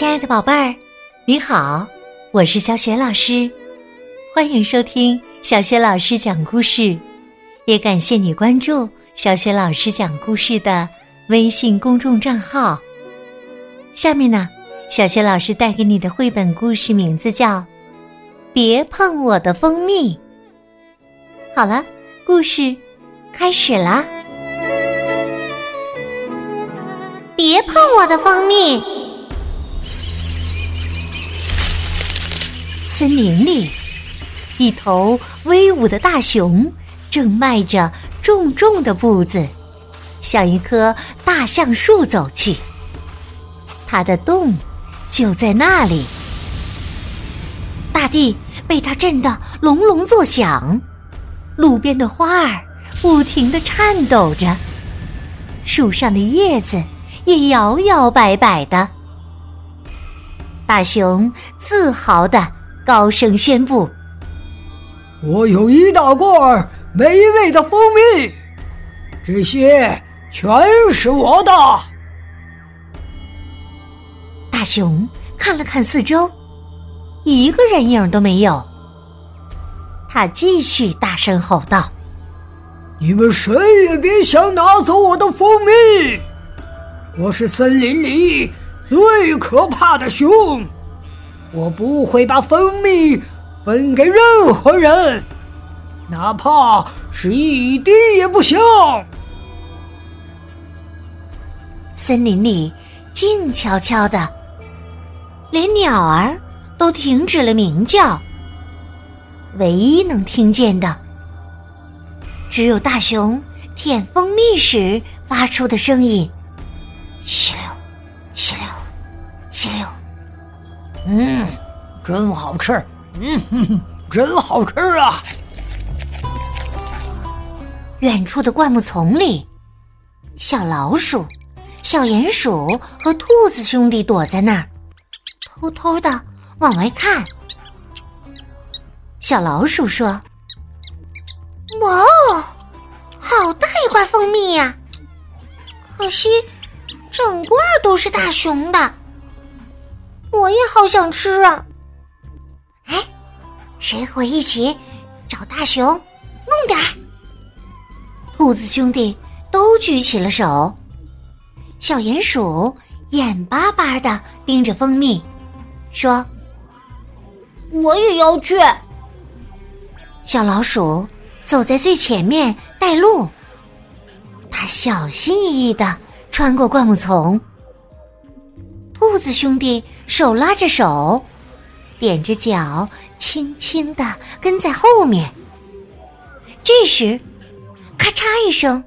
亲爱的宝贝儿，你好，我是小雪老师，欢迎收听小雪老师讲故事，也感谢你关注小雪老师讲故事的微信公众账号。下面呢，小雪老师带给你的绘本故事名字叫《别碰我的蜂蜜》。好了，故事开始啦！别碰我的蜂蜜！森林里，一头威武的大熊正迈着重重的步子，向一棵大橡树走去。它的洞就在那里，大地被它震得隆隆作响，路边的花儿不停的颤抖着，树上的叶子也摇摇摆摆的。大熊自豪的。高声宣布：“我有一大罐美味的蜂蜜，这些全是我的。”大熊看了看四周，一个人影都没有。他继续大声吼道：“你们谁也别想拿走我的蜂蜜！我是森林里最可怕的熊！”我不会把蜂蜜分给任何人，哪怕是一滴也不行。森林里静悄悄的，连鸟儿都停止了鸣叫。唯一能听见的，只有大熊舔蜂蜜时发出的声音：嗯，真好吃，嗯，哼哼，真好吃啊！远处的灌木丛里，小老鼠、小鼹鼠和兔子兄弟躲在那儿，偷偷的往外看。小老鼠说：“哇哦，好大一罐蜂蜜呀！可惜，整罐都是大熊的。”我也好想吃啊！哎，谁和我一起找大熊弄点儿？兔子兄弟都举起了手。小鼹鼠眼巴巴的盯着蜂蜜，说：“我也要去。”小老鼠走在最前面带路，它小心翼翼的穿过灌木丛。兔子兄弟手拉着手，踮着脚，轻轻的跟在后面。这时，咔嚓一声，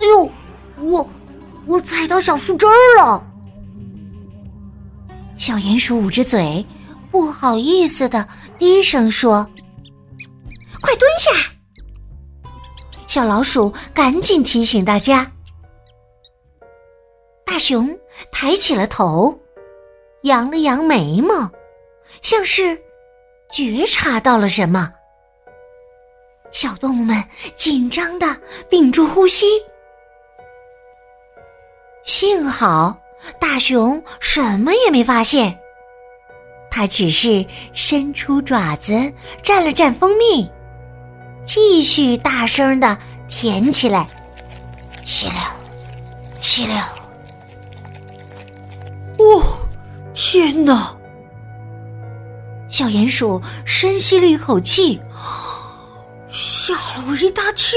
哎呦，我我踩到小树枝了！小鼹鼠捂着嘴，不好意思的低声说：“快蹲下！”小老鼠赶紧提醒大家。大熊抬起了头，扬了扬眉毛，像是觉察到了什么。小动物们紧张的屏住呼吸。幸好大熊什么也没发现，它只是伸出爪子蘸了蘸蜂蜜，继续大声的舔起来，吸溜，吸溜。哦，天哪！小鼹鼠深吸了一口气，吓了我一大跳。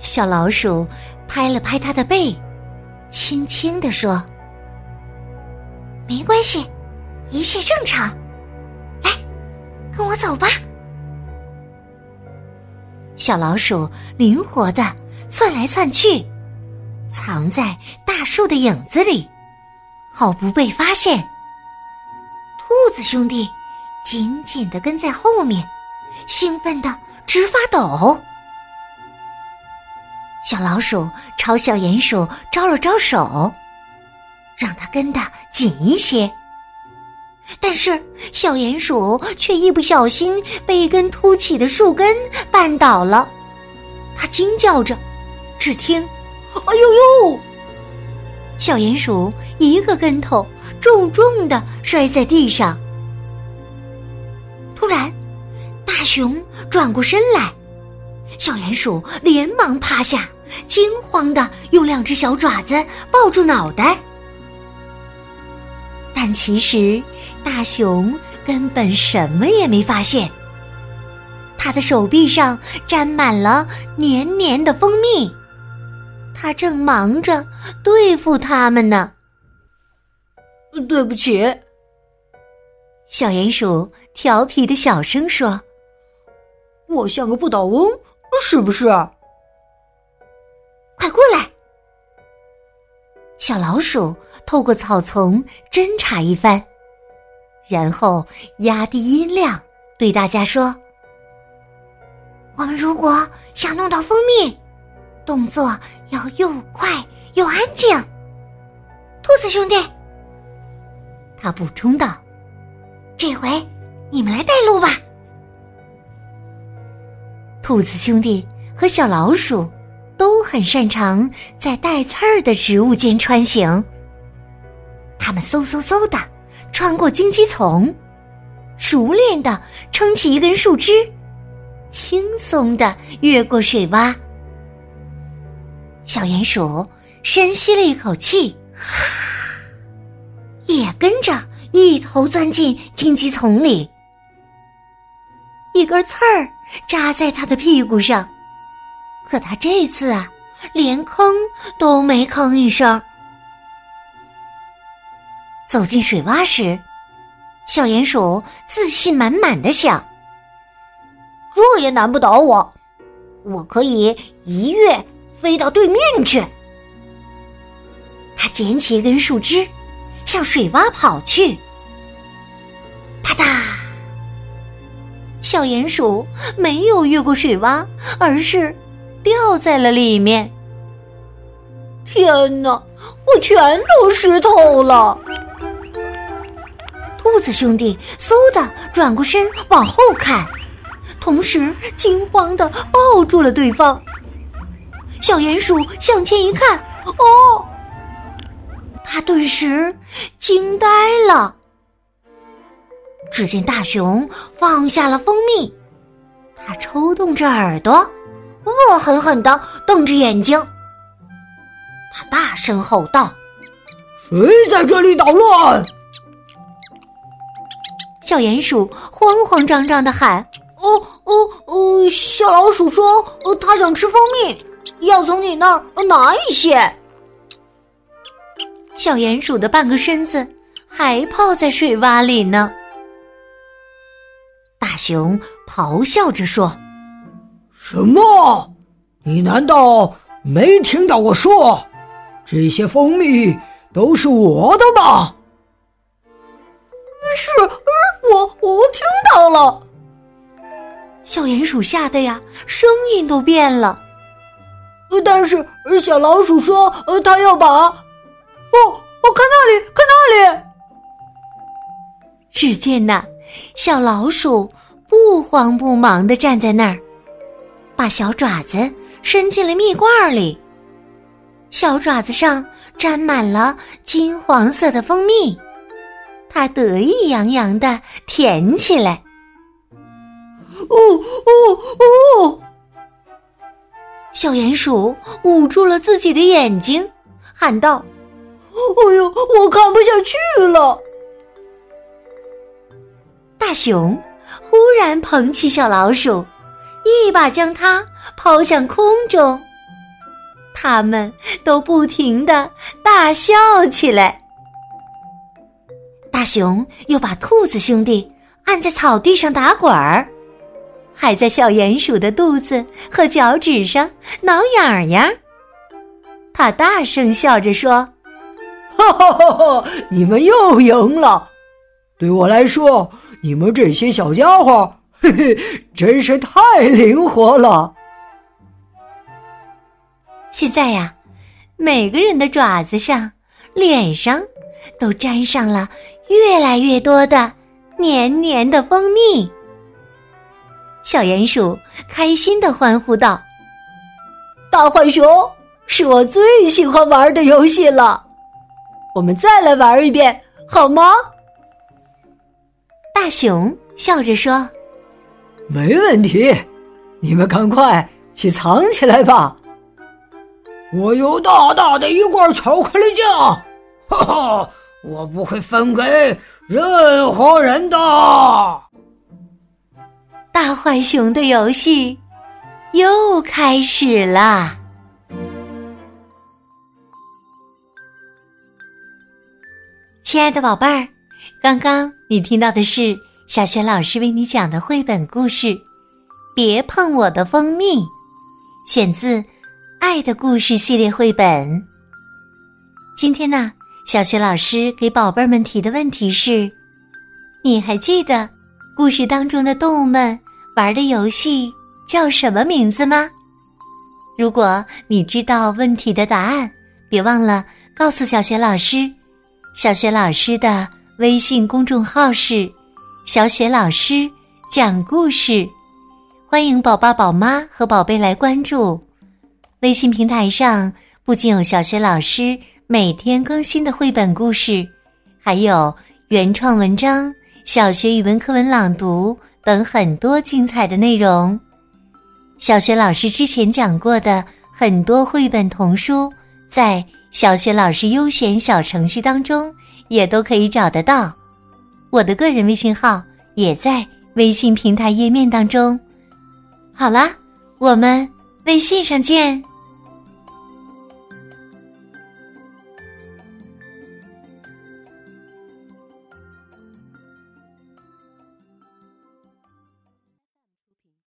小老鼠拍了拍它的背，轻轻地说：“没关系，一切正常。来，跟我走吧。”小老鼠灵活的窜来窜去。藏在大树的影子里，好不被发现。兔子兄弟紧紧的跟在后面，兴奋的直发抖。小老鼠朝小鼹鼠招了招手，让它跟的紧一些。但是小鼹鼠却一不小心被一根凸起的树根绊倒了，它惊叫着，只听。哎呦呦！小鼹鼠一个跟头，重重的摔在地上。突然，大熊转过身来，小鼹鼠连忙趴下，惊慌的用两只小爪子抱住脑袋。但其实，大熊根本什么也没发现。他的手臂上沾满了黏黏的蜂蜜，他正忙着对付他们呢。对不起，小鼹鼠调皮的小声说：“我像个不倒翁，是不是？”快过来！小老鼠透过草丛侦查一番，然后压低音量对大家说：“我们如果想弄到蜂蜜，动作又快又安静。”兔子兄弟，他补充道：“这回你们来带路吧。”兔子兄弟和小老鼠。都很擅长在带刺儿的植物间穿行。他们嗖嗖嗖的穿过荆棘丛，熟练的撑起一根树枝，轻松的越过水洼。小鼹鼠深吸了一口气，也跟着一头钻进荆棘丛里。一根刺儿扎在他的屁股上。可他这次啊，连吭都没吭一声。走进水洼时，小鼹鼠自信满满的想：“这也难不倒我，我可以一跃飞到对面去。”他捡起一根树枝，向水洼跑去。啪嗒！小鼹鼠没有越过水洼，而是。掉在了里面！天哪，我全都湿透了！兔子兄弟嗖的转过身往后看，同时惊慌的抱住了对方。小鼹鼠向前一看，哦，他顿时惊呆了。只见大熊放下了蜂蜜，他抽动着耳朵。恶狠狠的瞪着眼睛，他大声吼道：“谁在这里捣乱？”小鼹鼠慌慌张张的喊：“哦哦哦！小老鼠说，他想吃蜂蜜，要从你那儿拿一些。”小鼹鼠的半个身子还泡在水洼里呢。大熊咆哮着说。什么？你难道没听到我说，这些蜂蜜都是我的吗？是，我我听到了。小鼹鼠吓得呀，声音都变了。但是小老鼠说，呃，它要把……哦，我看那里，看那里。只见那小老鼠不慌不忙的站在那儿。把小爪子伸进了蜜罐里，小爪子上沾满了金黄色的蜂蜜，它得意洋洋的舔起来。哦哦哦！小鼹鼠捂住了自己的眼睛，喊道：“哎呦，我看不下去了！”大熊忽然捧起小老鼠。一把将它抛向空中，他们都不停的大笑起来。大熊又把兔子兄弟按在草地上打滚儿，还在小鼹鼠的肚子和脚趾上挠痒痒。他大声笑着说：“哈哈哈哈！你们又赢了。对我来说，你们这些小家伙。”嘿嘿，真是太灵活了！现在呀，每个人的爪子上、脸上都沾上了越来越多的黏黏的蜂蜜。小鼹鼠开心的欢呼道：“大浣熊是我最喜欢玩的游戏了，我们再来玩一遍，好吗？大熊笑着说：“没问题，你们赶快去藏起来吧。我有大大的一罐巧克力酱，哈哈，我不会分给任何人的。”大坏熊的游戏又开始了。亲爱的宝贝儿，刚刚你听到的是小雪老师为你讲的绘本故事《别碰我的蜂蜜》，选自《爱的故事》系列绘本。今天呢，小雪老师给宝贝们提的问题是：你还记得？故事当中的动物们玩的游戏叫什么名字吗？如果你知道问题的答案，别忘了告诉小雪老师。小雪老师的微信公众号是“小雪老师讲故事”，欢迎宝宝、宝妈和宝贝来关注。微信平台上不仅有小雪老师每天更新的绘本故事，还有原创文章。小学语文课文朗读等很多精彩的内容，小学老师之前讲过的很多绘本童书，在小学老师优选小程序当中也都可以找得到。我的个人微信号也在微信平台页面当中。好啦，我们微信上见。